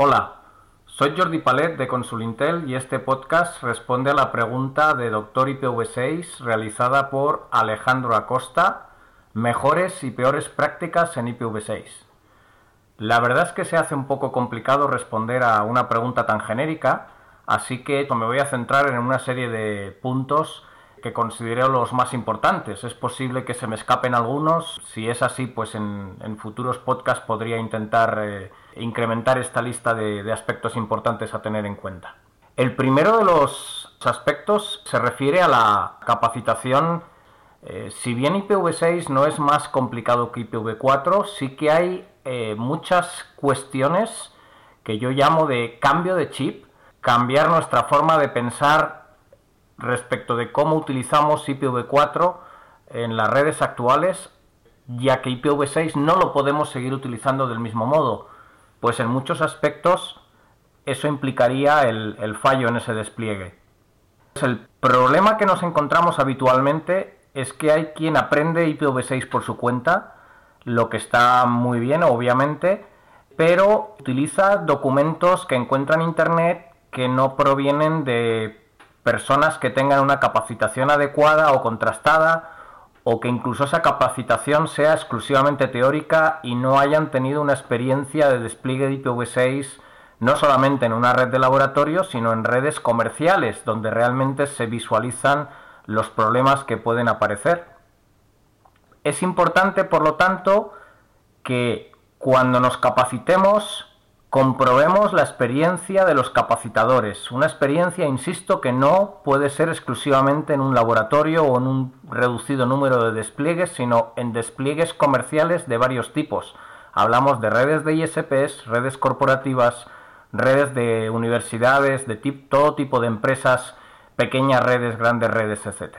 Hola, soy Jordi Palet de Consulintel y este podcast responde a la pregunta de Doctor IPv6 realizada por Alejandro Acosta, mejores y peores prácticas en IPv6. La verdad es que se hace un poco complicado responder a una pregunta tan genérica, así que me voy a centrar en una serie de puntos que considero los más importantes. Es posible que se me escapen algunos. Si es así, pues en, futuros podcasts podría intentar eh, incrementar esta lista de, aspectos importantes a tener en cuenta. El primero de los aspectos se refiere a la capacitación. Eh, si bien IPv6 no es más complicado que IPv4, sí que hay eh, muchas cuestiones que yo llamo de cambio de chip, cambiar nuestra forma de pensar respecto de cómo utilizamos IPv4 en las redes actuales, ya que IPv6 no lo podemos seguir utilizando del mismo modo, pues en muchos aspectos eso implicaría el, fallo en ese despliegue. El problema que nos encontramos habitualmente es que hay quien aprende IPv6 por su cuenta, lo que está muy bien, obviamente, pero utiliza documentos que encuentra en Internet que no provienen de personas que tengan una capacitación adecuada o contrastada o que incluso esa capacitación sea exclusivamente teórica y no hayan tenido una experiencia de despliegue de IPv6 no solamente en una red de laboratorio, sino en redes comerciales donde realmente se visualizan los problemas que pueden aparecer. Es importante, por lo tanto, que cuando nos capacitemos Comprobemos la experiencia de los capacitadores, una experiencia, insisto, que no puede ser exclusivamente en un laboratorio o en un reducido número de despliegues, sino en despliegues comerciales de varios tipos. Hablamos de redes de ISPs, redes corporativas, redes de universidades, de todo tipo de empresas, pequeñas redes, grandes redes, etc.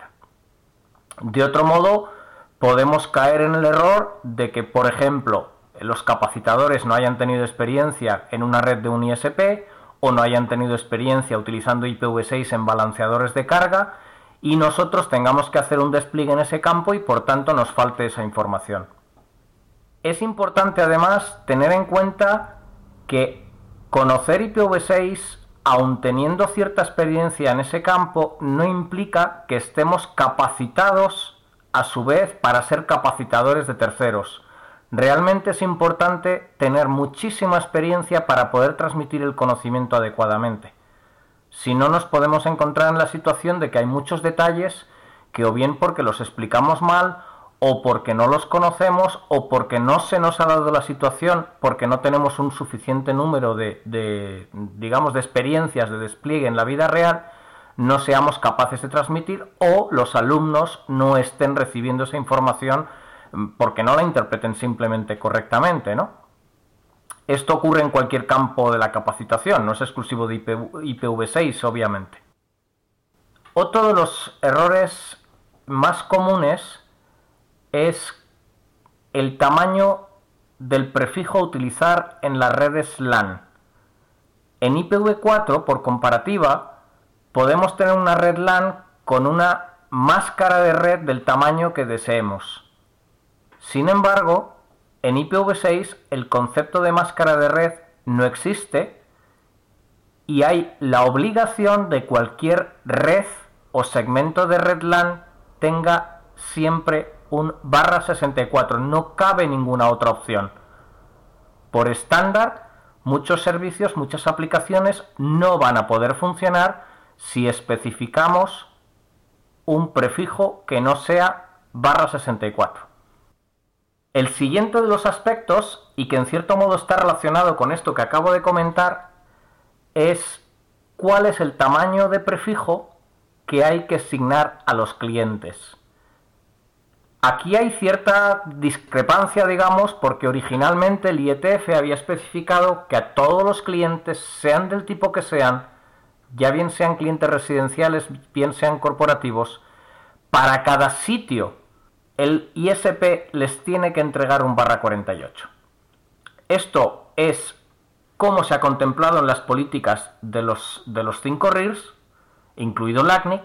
De otro modo, podemos caer en el error de que, por ejemplo, los capacitadores no hayan tenido experiencia en una red de un ISP o no hayan tenido experiencia utilizando IPv6 en balanceadores de carga y nosotros tengamos que hacer un despliegue en ese campo y por tanto nos falte esa información. Es importante además tener en cuenta que conocer IPv6 aun teniendo cierta experiencia en ese campo no implica que estemos capacitados a su vez para ser capacitadores de terceros Realmente es importante tener muchísima experiencia para poder transmitir el conocimiento adecuadamente. Si no nos podemos encontrar en la situación de que hay muchos detalles que o bien porque los explicamos mal o porque no los conocemos o porque no se nos ha dado la situación porque no tenemos un suficiente número de, digamos de experiencias de despliegue en la vida real no seamos capaces de transmitir o los alumnos no estén recibiendo esa información porque no la interpreten simplemente correctamente, ¿no? Esto ocurre en cualquier campo de la capacitación, no es exclusivo de IPv6, obviamente. Otro de los errores más comunes es el tamaño del prefijo a utilizar en las redes LAN. En IPv4, por comparativa, podemos tener una red LAN con una máscara de red del tamaño que deseemos. Sin embargo, en IPv6 el concepto de máscara de red no existe y hay la obligación de cualquier red o segmento de red LAN tenga siempre un barra 64. No cabe ninguna otra opción. Por estándar, muchos servicios, muchas aplicaciones no van a poder funcionar si especificamos un prefijo que no sea barra 64. El siguiente de los aspectos, y que en cierto modo está relacionado con esto que acabo de comentar, es cuál es el tamaño de prefijo que hay que asignar a los clientes. Aquí hay cierta discrepancia, digamos, porque originalmente el IETF había especificado que a todos los clientes, sean del tipo que sean, ya bien sean clientes residenciales, bien sean corporativos, para cada sitio el ISP les tiene que entregar un barra 48. Esto es como se ha contemplado en las políticas de los, de los cinco RIRs, incluido LACNIC,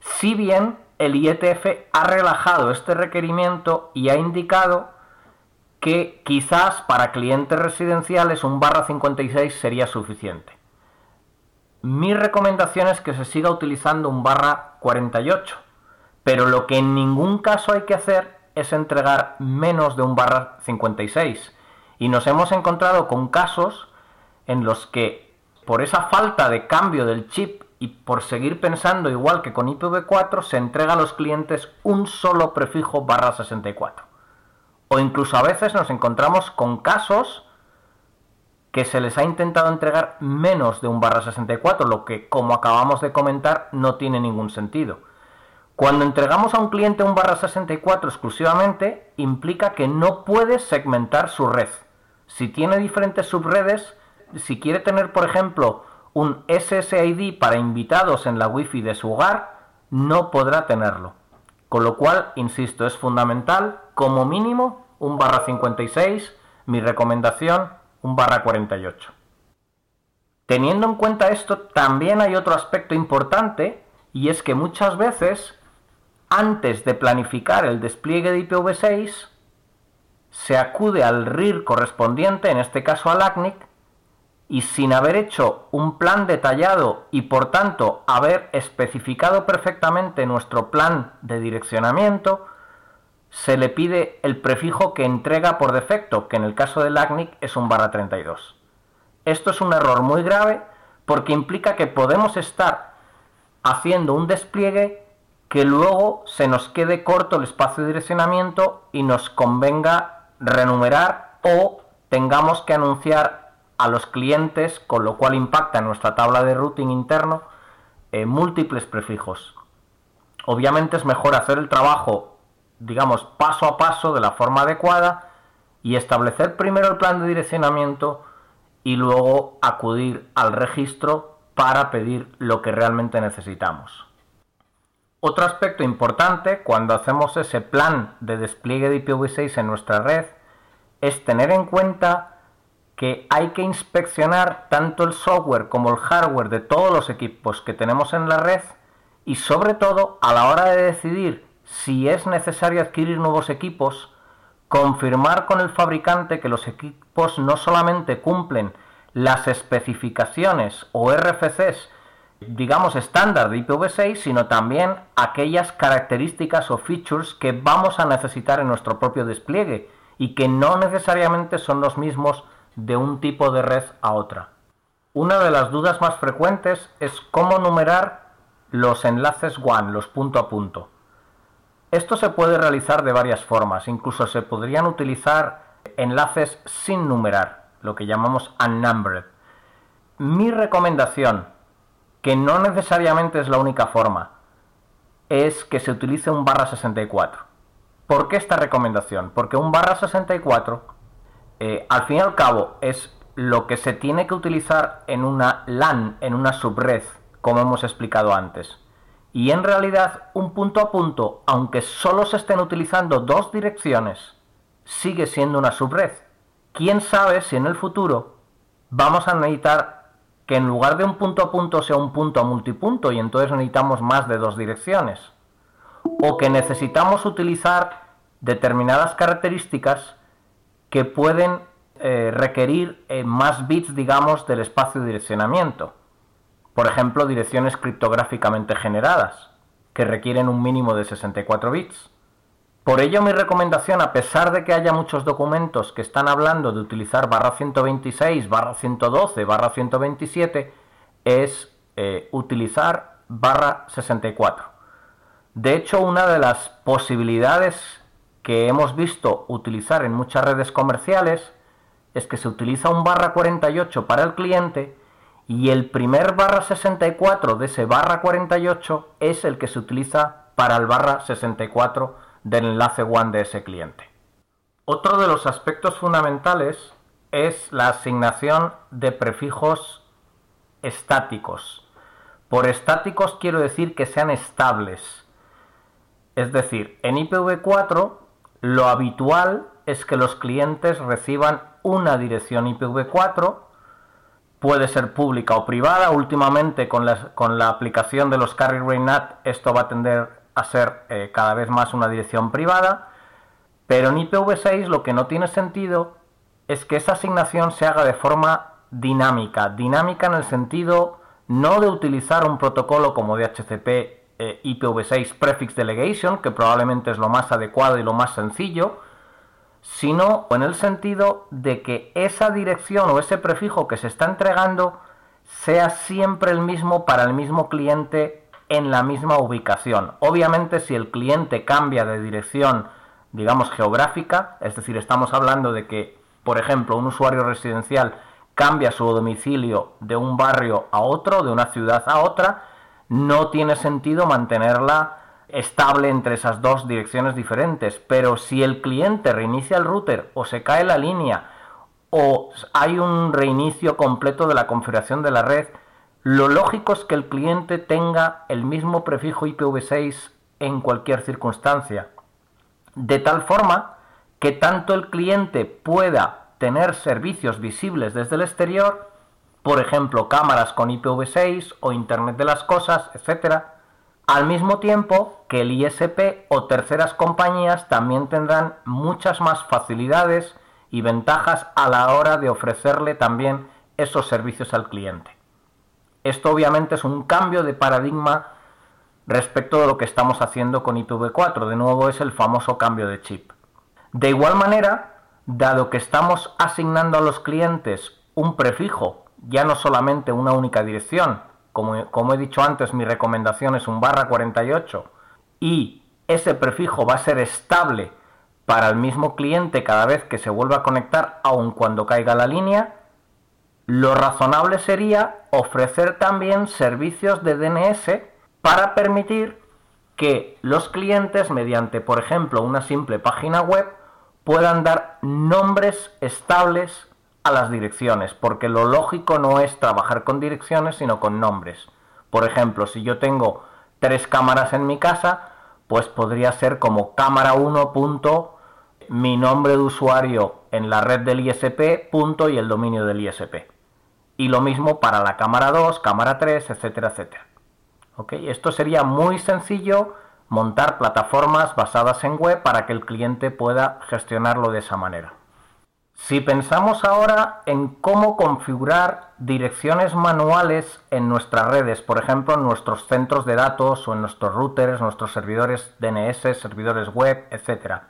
si bien el IETF ha relajado este requerimiento y ha indicado que quizás para clientes residenciales un barra 56 sería suficiente. Mi recomendación es que se siga utilizando un barra 48, pero lo que en ningún caso hay que hacer es entregar menos de un barra 56. Y nos hemos encontrado con casos en los que por esa falta de cambio del chip y por seguir pensando igual que con IPv4 se entrega a los clientes un solo prefijo barra 64. O incluso a veces nos encontramos con casos que se les ha intentado entregar menos de un barra 64, lo que, como acabamos de comentar, no tiene ningún sentido. Cuando entregamos a un cliente un barra 64 exclusivamente, implica que no puede segmentar su red. Si tiene diferentes subredes, si quiere tener, por ejemplo, un SSID para invitados en la Wi-Fi de su hogar, no podrá tenerlo. Con lo cual, insisto, es fundamental, como mínimo, un barra 56, mi recomendación, un barra 48. Teniendo en cuenta esto, también hay otro aspecto importante, y es que muchas veces antes de planificar el despliegue de IPv6, se acude al RIR correspondiente, en este caso al ACNIC, y sin haber hecho un plan detallado y por tanto haber especificado perfectamente nuestro plan de direccionamiento, se le pide el prefijo que entrega por defecto, que en el caso del ACNIC es un barra 32. Esto es un error muy grave porque implica que podemos estar haciendo un despliegue que luego se nos quede corto el espacio de direccionamiento y nos convenga renumerar o tengamos que anunciar a los clientes, con lo cual impacta en nuestra tabla de routing interno, eh, múltiples prefijos. Obviamente es mejor hacer el trabajo, digamos, paso a paso, de la forma adecuada, y establecer primero el plan de direccionamiento y luego acudir al registro para pedir lo que realmente necesitamos. Otro aspecto importante cuando hacemos ese plan de despliegue de IPv6 en nuestra red es tener en cuenta que hay que inspeccionar tanto el software como el hardware de todos los equipos que tenemos en la red y sobre todo a la hora de decidir si es necesario adquirir nuevos equipos, confirmar con el fabricante que los equipos no solamente cumplen las especificaciones o RFCs digamos, estándar de IPv6, sino también aquellas características o features que vamos a necesitar en nuestro propio despliegue y que no necesariamente son los mismos de un tipo de red a otra. Una de las dudas más frecuentes es cómo numerar los enlaces WAN, los punto a punto. Esto se puede realizar de varias formas, incluso se podrían utilizar enlaces sin numerar, lo que llamamos unnumbered. Mi recomendación que no necesariamente es la única forma, es que se utilice un barra 64. ¿Por qué esta recomendación? Porque un barra 64, eh, al fin y al cabo, es lo que se tiene que utilizar en una LAN, en una subred, como hemos explicado antes. Y en realidad, un punto a punto, aunque solo se estén utilizando dos direcciones, sigue siendo una subred. ¿Quién sabe si en el futuro vamos a necesitar que en lugar de un punto a punto sea un punto a multipunto y entonces necesitamos más de dos direcciones. O que necesitamos utilizar determinadas características que pueden eh, requerir eh, más bits, digamos, del espacio de direccionamiento. Por ejemplo, direcciones criptográficamente generadas, que requieren un mínimo de 64 bits. Por ello mi recomendación, a pesar de que haya muchos documentos que están hablando de utilizar barra 126, barra 112, barra 127, es eh, utilizar barra 64. De hecho, una de las posibilidades que hemos visto utilizar en muchas redes comerciales es que se utiliza un barra 48 para el cliente y el primer barra 64 de ese barra 48 es el que se utiliza para el barra 64 del enlace WAN de ese cliente. Otro de los aspectos fundamentales es la asignación de prefijos estáticos. Por estáticos quiero decir que sean estables. Es decir, en IPv4 lo habitual es que los clientes reciban una dirección IPv4, puede ser pública o privada. Últimamente con la, con la aplicación de los Carry NAT esto va a tender a ser eh, cada vez más una dirección privada Pero en IPv6 lo que no tiene sentido es que esa asignación se haga de forma dinámica. Dinámica en el sentido no de utilizar un protocolo como DHCP eh, IPv6 Prefix Delegation, que probablemente es lo más adecuado y lo más sencillo, sino en el sentido de que esa dirección o ese prefijo que se está entregando sea siempre el mismo para el mismo cliente en la misma ubicación. Obviamente si el cliente cambia de dirección, digamos, geográfica, es decir, estamos hablando de que, por ejemplo, un usuario residencial cambia su domicilio de un barrio a otro, de una ciudad a otra, no tiene sentido mantenerla estable entre esas dos direcciones diferentes. Pero si el cliente reinicia el router o se cae la línea o hay un reinicio completo de la configuración de la red, lo lógico es que el cliente tenga el mismo prefijo IPv6 en cualquier circunstancia. De tal forma que tanto el cliente pueda tener servicios visibles desde el exterior, por ejemplo cámaras con IPv6 o Internet de las Cosas, etc., al mismo tiempo que el ISP o terceras compañías también tendrán muchas más facilidades y ventajas a la hora de ofrecerle también esos servicios al cliente. Esto obviamente es un cambio de paradigma respecto de lo que estamos haciendo con IPv4. De nuevo es el famoso cambio de chip. De igual manera, dado que estamos asignando a los clientes un prefijo, ya no solamente una única dirección, como, como, he dicho antes, mi recomendación es un barra 48, y ese prefijo va a ser estable para el mismo cliente cada vez que se vuelva a conectar, aun cuando caiga la línea, lo razonable sería ofrecer también servicios de DNS para permitir que los clientes, mediante, por ejemplo, una simple página web, puedan dar nombres estables a las direcciones, porque lo lógico no es trabajar con direcciones, sino con nombres. Por ejemplo, si yo tengo tres cámaras en mi casa, pues podría ser como cámara 1. mi nombre de usuario en la red del ISP punto y el dominio del ISP. Y lo mismo para la cámara 2, cámara 3, etcétera, etcétera. Esto sería muy sencillo montar plataformas basadas en web para que el cliente pueda gestionarlo de esa manera. Si pensamos ahora en cómo configurar direcciones manuales en nuestras redes, por ejemplo en nuestros centros de datos o en nuestros routers, nuestros servidores DNS, servidores web, etc.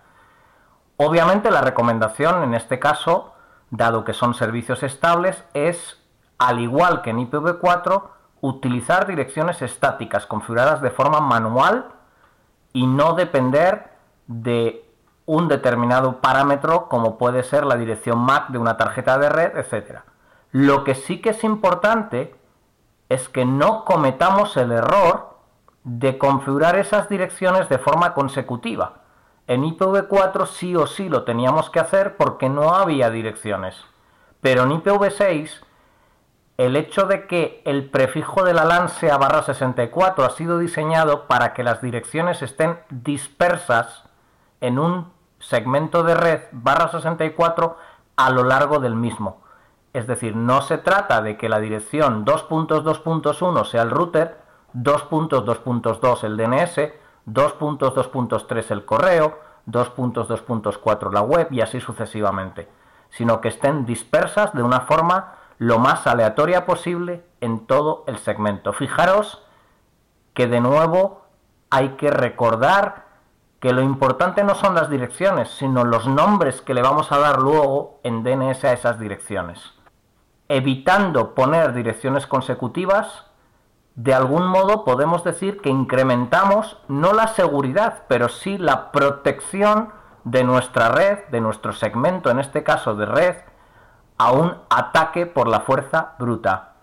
Obviamente la recomendación en este caso, dado que son servicios estables, es, al igual que en IPv4, utilizar direcciones estáticas configuradas de forma manual y no depender de un determinado parámetro como puede ser la dirección MAC de una tarjeta de red, etc. Lo que sí que es importante es que no cometamos el error de configurar esas direcciones de forma consecutiva. En IPv4 sí o sí lo teníamos que hacer porque no había direcciones. Pero en IPv6 el hecho de que el prefijo de la LAN sea barra 64 ha sido diseñado para que las direcciones estén dispersas en un segmento de red barra 64 a lo largo del mismo. Es decir, no se trata de que la dirección 2.2.1 sea el router, 2.2.2 el DNS, 2.2.3 el correo, 2.2.4 la web y así sucesivamente, sino que estén dispersas de una forma lo más aleatoria posible en todo el segmento. Fijaros que de nuevo hay que recordar que lo importante no son las direcciones, sino los nombres que le vamos a dar luego en DNS a esas direcciones. Evitando poner direcciones consecutivas, de algún modo podemos decir que incrementamos no la seguridad, pero sí la protección de nuestra red, de nuestro segmento, en este caso de red, a un ataque por la fuerza bruta,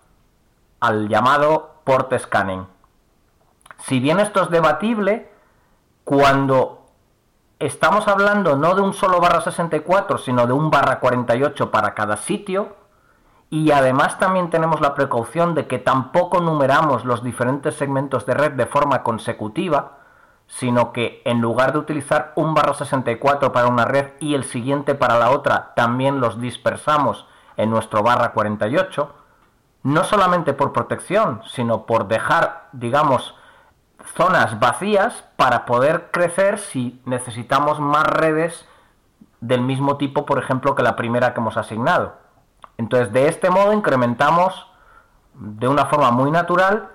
al llamado port scanning. Si bien esto es debatible, cuando estamos hablando no de un solo barra 64, sino de un barra 48 para cada sitio, y además también tenemos la precaución de que tampoco numeramos los diferentes segmentos de red de forma consecutiva, sino que en lugar de utilizar un barra 64 para una red y el siguiente para la otra, también los dispersamos en nuestro barra 48, no solamente por protección, sino por dejar, digamos, zonas vacías para poder crecer si necesitamos más redes del mismo tipo, por ejemplo, que la primera que hemos asignado. Entonces, de este modo incrementamos de una forma muy natural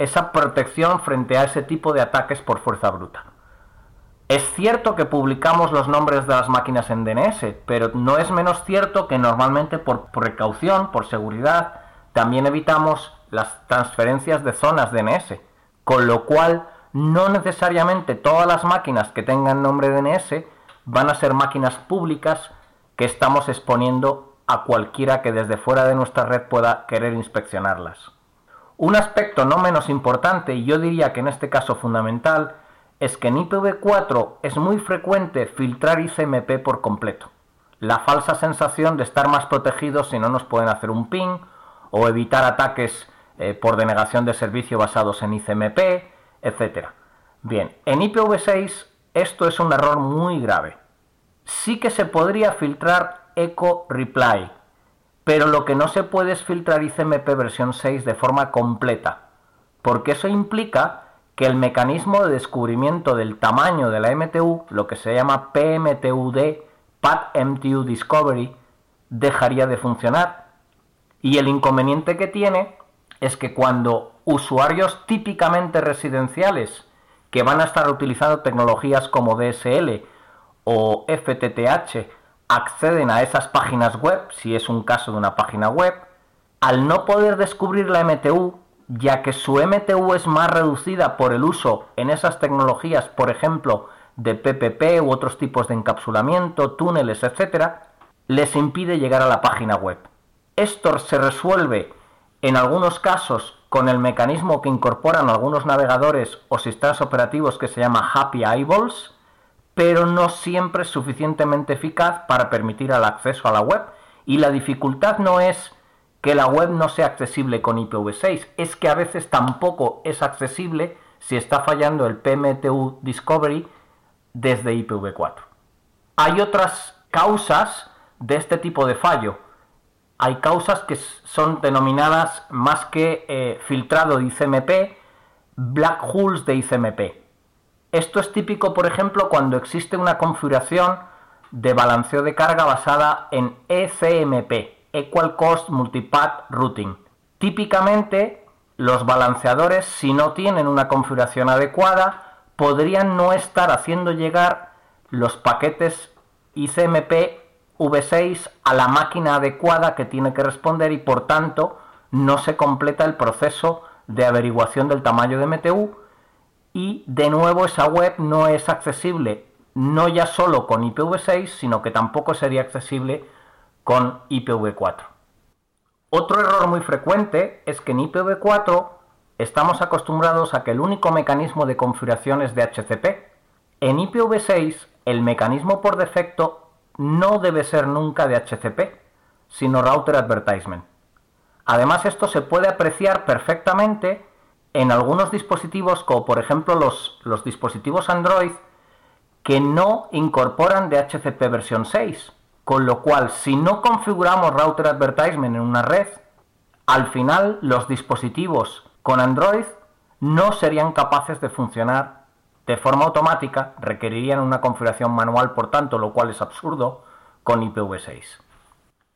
esa protección frente a ese tipo de ataques por fuerza bruta. Es cierto que publicamos los nombres de las máquinas en DNS, pero no es menos cierto que normalmente por precaución, por seguridad, también evitamos las transferencias de zonas DNS, con lo cual no necesariamente todas las máquinas que tengan nombre DNS van a ser máquinas públicas que estamos exponiendo a cualquiera que desde fuera de nuestra red pueda querer inspeccionarlas. Un aspecto no menos importante, y yo diría que en este caso fundamental, es que en IPv4 es muy frecuente filtrar ICMP por completo. La falsa sensación de estar más protegidos si no nos pueden hacer un ping o evitar ataques eh, por denegación de servicio basados en ICMP, etc. Bien, en IPv6 esto es un error muy grave. Sí que se podría filtrar echo reply, pero lo que no se puede es filtrar ICMP versión 6 de forma completa, porque eso implica que el mecanismo de descubrimiento del tamaño de la MTU, lo que se llama PMTUD, PAT-MTU Discovery, dejaría de funcionar. Y el inconveniente que tiene es que cuando usuarios típicamente residenciales que van a estar utilizando tecnologías como DSL o FTTH acceden a esas páginas web, si es un caso de una página web, al no poder descubrir la MTU, ya que su MTU es más reducida por el uso en esas tecnologías, por ejemplo, de PPP u otros tipos de encapsulamiento, túneles, etc., les impide llegar a la página web. Esto se resuelve en algunos casos con el mecanismo que incorporan algunos navegadores o sistemas operativos que se llama Happy Eyeballs, pero no siempre es suficientemente eficaz para permitir el acceso a la web. Y la dificultad no es que la web no sea accesible con IPv6, es que a veces tampoco es accesible si está fallando el PMTU Discovery desde IPv4. Hay otras causas de este tipo de fallo hay causas que son denominadas más que eh, filtrado de ICMP, black holes de ICMP. Esto es típico, por ejemplo, cuando existe una configuración de balanceo de carga basada en ECMP, Equal Cost Multipath Routing. Típicamente, los balanceadores, si no tienen una configuración adecuada, podrían no estar haciendo llegar los paquetes ICMP V6 a la máquina adecuada que tiene que responder y por tanto no se completa el proceso de averiguación del tamaño de MTU y de nuevo esa web no es accesible no ya solo con IPv6 sino que tampoco sería accesible con IPv4. Otro error muy frecuente es que en IPv4 estamos acostumbrados a que el único mecanismo de configuración es de HCP. En IPv6 el mecanismo por defecto no debe ser nunca de HCP, sino Router Advertisement. Además, esto se puede apreciar perfectamente en algunos dispositivos, como por ejemplo los, dispositivos Android, que no incorporan DHCP versión 6. Con lo cual, si no configuramos Router Advertisement en una red, al final los dispositivos con Android no serían capaces de funcionar de forma automática requerirían una configuración manual, por tanto, lo cual es absurdo, con IPv6.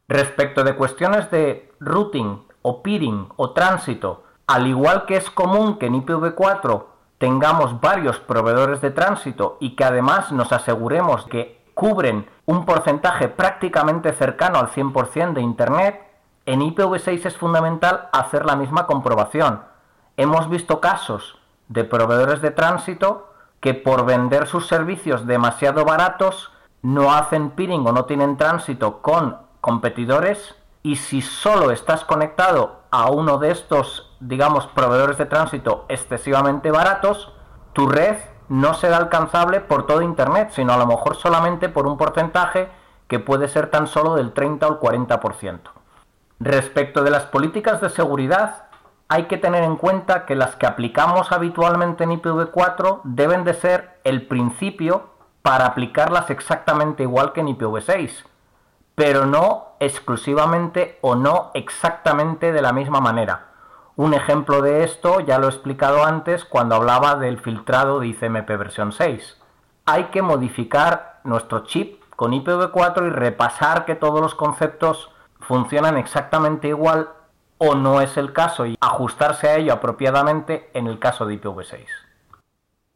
Respecto de cuestiones de routing o peering o tránsito, al igual que es común que en IPv4 tengamos varios proveedores de tránsito y que además nos aseguremos que cubren un porcentaje prácticamente cercano al 100% de Internet, en IPv6 es fundamental hacer la misma comprobación. Hemos visto casos de proveedores de tránsito que por vender sus servicios demasiado baratos no hacen peering o no tienen tránsito con competidores y si solo estás conectado a uno de estos, digamos, proveedores de tránsito excesivamente baratos, tu red no será alcanzable por todo Internet, sino a lo mejor solamente por un porcentaje que puede ser tan solo del 30 o el 40%. Respecto de las políticas de seguridad, hay que tener en cuenta que las que aplicamos habitualmente en IPv4 deben de ser el principio para aplicarlas exactamente igual que en IPv6, pero no exclusivamente o no exactamente de la misma manera. Un ejemplo de esto ya lo he explicado antes cuando hablaba del filtrado de ICMP versión 6. Hay que modificar nuestro chip con IPv4 y repasar que todos los conceptos funcionan exactamente igual o no es el caso y ajustarse a ello apropiadamente en el caso de IPv6.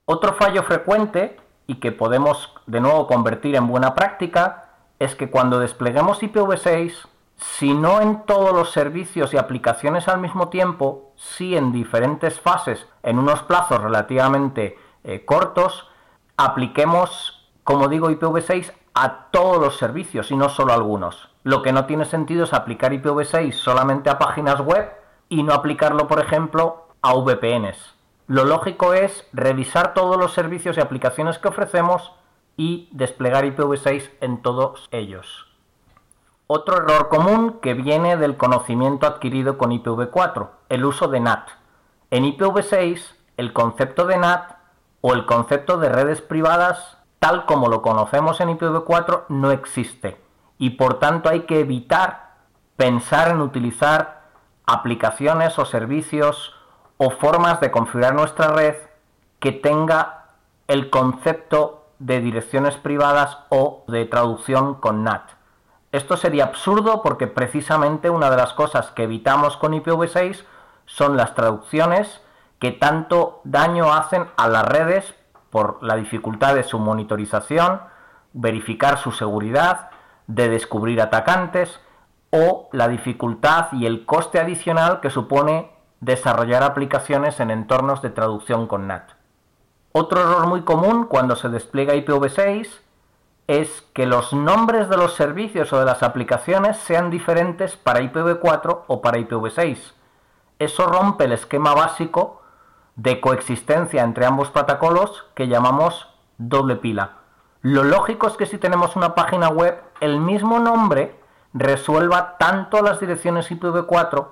Otro fallo frecuente y que podemos de nuevo convertir en buena práctica es que cuando despleguemos IPv6, si no en todos los servicios y aplicaciones al mismo tiempo, sí en diferentes fases, en unos plazos relativamente eh, cortos, apliquemos, como digo, IPv6 a todos los servicios y no solo a algunos. Lo que no tiene sentido es aplicar IPv6 solamente a páginas web y no aplicarlo, por ejemplo, a VPNs. Lo lógico es revisar todos los servicios y aplicaciones que ofrecemos y desplegar IPv6 en todos ellos. Otro error común que viene del conocimiento adquirido con IPv4, el uso de NAT. En IPv6, el concepto de NAT o el concepto de redes privadas tal como lo conocemos en IPv4 no existe y por tanto hay que evitar pensar en utilizar aplicaciones o servicios o formas de configurar nuestra red que tenga el concepto de direcciones privadas o de traducción con NAT. Esto sería absurdo porque precisamente una de las cosas que evitamos con IPv6 son las traducciones que tanto daño hacen a las redes por la dificultad de su monitorización, verificar su seguridad, de descubrir atacantes o la dificultad y el coste adicional que supone desarrollar aplicaciones en entornos de traducción con NAT. Otro error muy común cuando se despliega IPv6 es que los nombres de los servicios o de las aplicaciones sean diferentes para IPv4 o para IPv6. Eso rompe el esquema básico de coexistencia entre ambos protocolos que llamamos doble pila. Lo lógico es que si tenemos una página web, el mismo nombre resuelva tanto las direcciones IPv4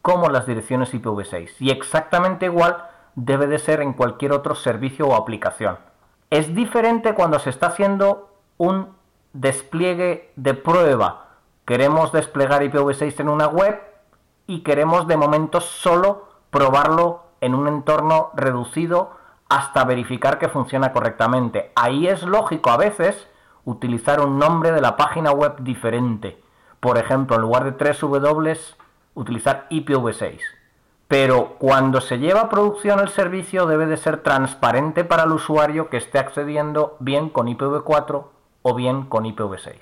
como las direcciones IPv6. Y exactamente igual debe de ser en cualquier otro servicio o aplicación. Es diferente cuando se está haciendo un despliegue de prueba. Queremos desplegar IPv6 en una web y queremos de momento solo probarlo en un entorno reducido hasta verificar que funciona correctamente. Ahí es lógico a veces utilizar un nombre de la página web diferente. Por ejemplo, en lugar de 3 W, utilizar IPv6. Pero cuando se lleva a producción el servicio debe de ser transparente para el usuario que esté accediendo bien con IPv4 o bien con IPv6.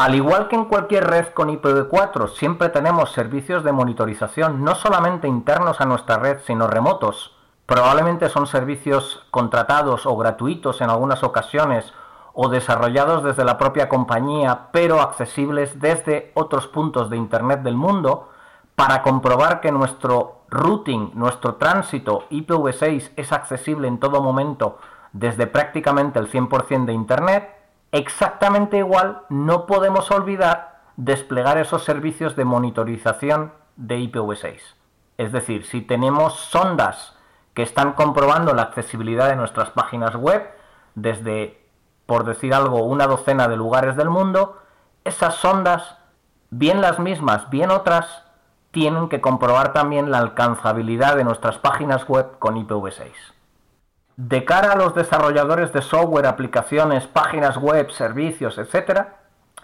Al igual que en cualquier red con IPv4, siempre tenemos servicios de monitorización, no solamente internos a nuestra red, sino remotos. Probablemente son servicios contratados o gratuitos en algunas ocasiones o desarrollados desde la propia compañía, pero accesibles desde otros puntos de Internet del mundo, para comprobar que nuestro routing, nuestro tránsito IPv6 es accesible en todo momento desde prácticamente el 100% de Internet Exactamente igual, no podemos olvidar desplegar esos servicios de monitorización de IPv6. Es decir, si tenemos sondas que están comprobando la accesibilidad de nuestras páginas web desde, por decir algo, una docena de lugares del mundo, esas sondas, bien las mismas, bien otras, tienen que comprobar también la alcanzabilidad de nuestras páginas web con IPv6. De cara a los desarrolladores de software, aplicaciones, páginas web, servicios, etc.,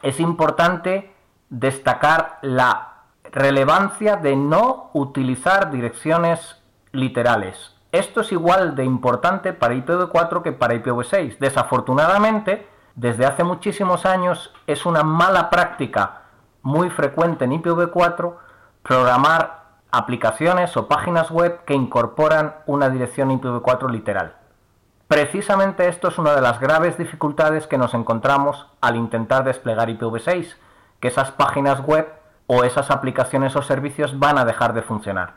es importante destacar la relevancia de no utilizar direcciones literales. Esto es igual de importante para IPv4 que para IPv6. Desafortunadamente, desde hace muchísimos años es una mala práctica muy frecuente en IPv4 programar aplicaciones o páginas web que incorporan una dirección IPv4 literal. Precisamente esto es una de las graves dificultades que nos encontramos al intentar desplegar IPv6, que esas páginas web o esas aplicaciones o servicios van a dejar de funcionar.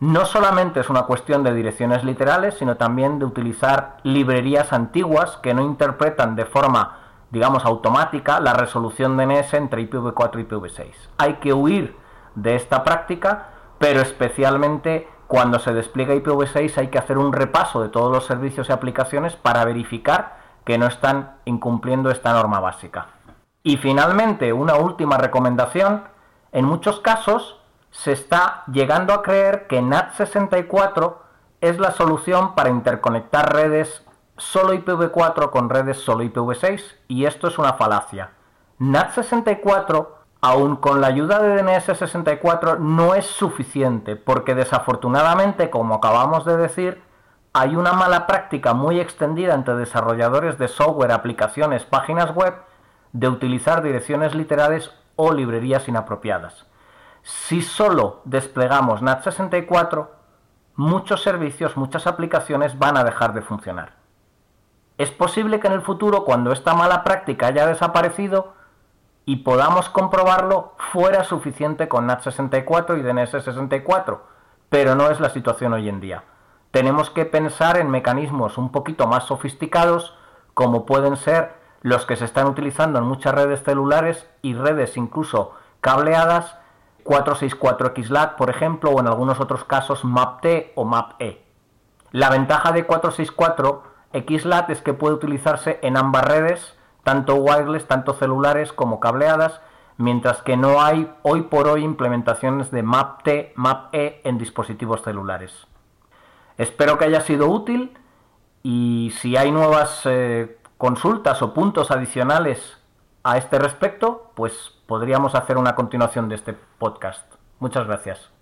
No solamente es una cuestión de direcciones literales, sino también de utilizar librerías antiguas que no interpretan de forma, digamos, automática la resolución DNS entre IPv4 y IPv6. Hay que huir de esta práctica, pero especialmente cuando se despliega IPv6 hay que hacer un repaso de todos los servicios y aplicaciones para verificar que no están incumpliendo esta norma básica. Y finalmente, una última recomendación, en muchos casos se está llegando a creer que NAT64 es la solución para interconectar redes solo IPv4 con redes solo IPv6 y esto es una falacia. NAT64, aun con la ayuda de DNS64, no es suficiente porque desafortunadamente, como acabamos de decir, hay una mala práctica muy extendida entre desarrolladores de software, aplicaciones, páginas web, de utilizar direcciones literales o librerías inapropiadas. Si solo desplegamos NAT64, muchos servicios, muchas aplicaciones van a dejar de funcionar. Es posible que en el futuro, cuando esta mala práctica haya desaparecido y podamos comprobarlo, fuera suficiente con NAT64 y DNS64, pero no es la situación hoy en día tenemos que pensar en mecanismos un poquito más sofisticados, como pueden ser los que se están utilizando en muchas redes celulares y redes incluso cableadas, 464XLAT, por ejemplo, o en algunos otros casos MAP-T o MAP-E. La ventaja de 464XLAT es que puede utilizarse en ambas redes, tanto wireless, tanto celulares como cableadas, mientras que no hay hoy por hoy implementaciones de MAP-T, MAP-E en dispositivos celulares. Espero que haya sido útil y si hay nuevas eh, consultas o puntos adicionales a este respecto, pues podríamos hacer una continuación de este podcast. Muchas gracias.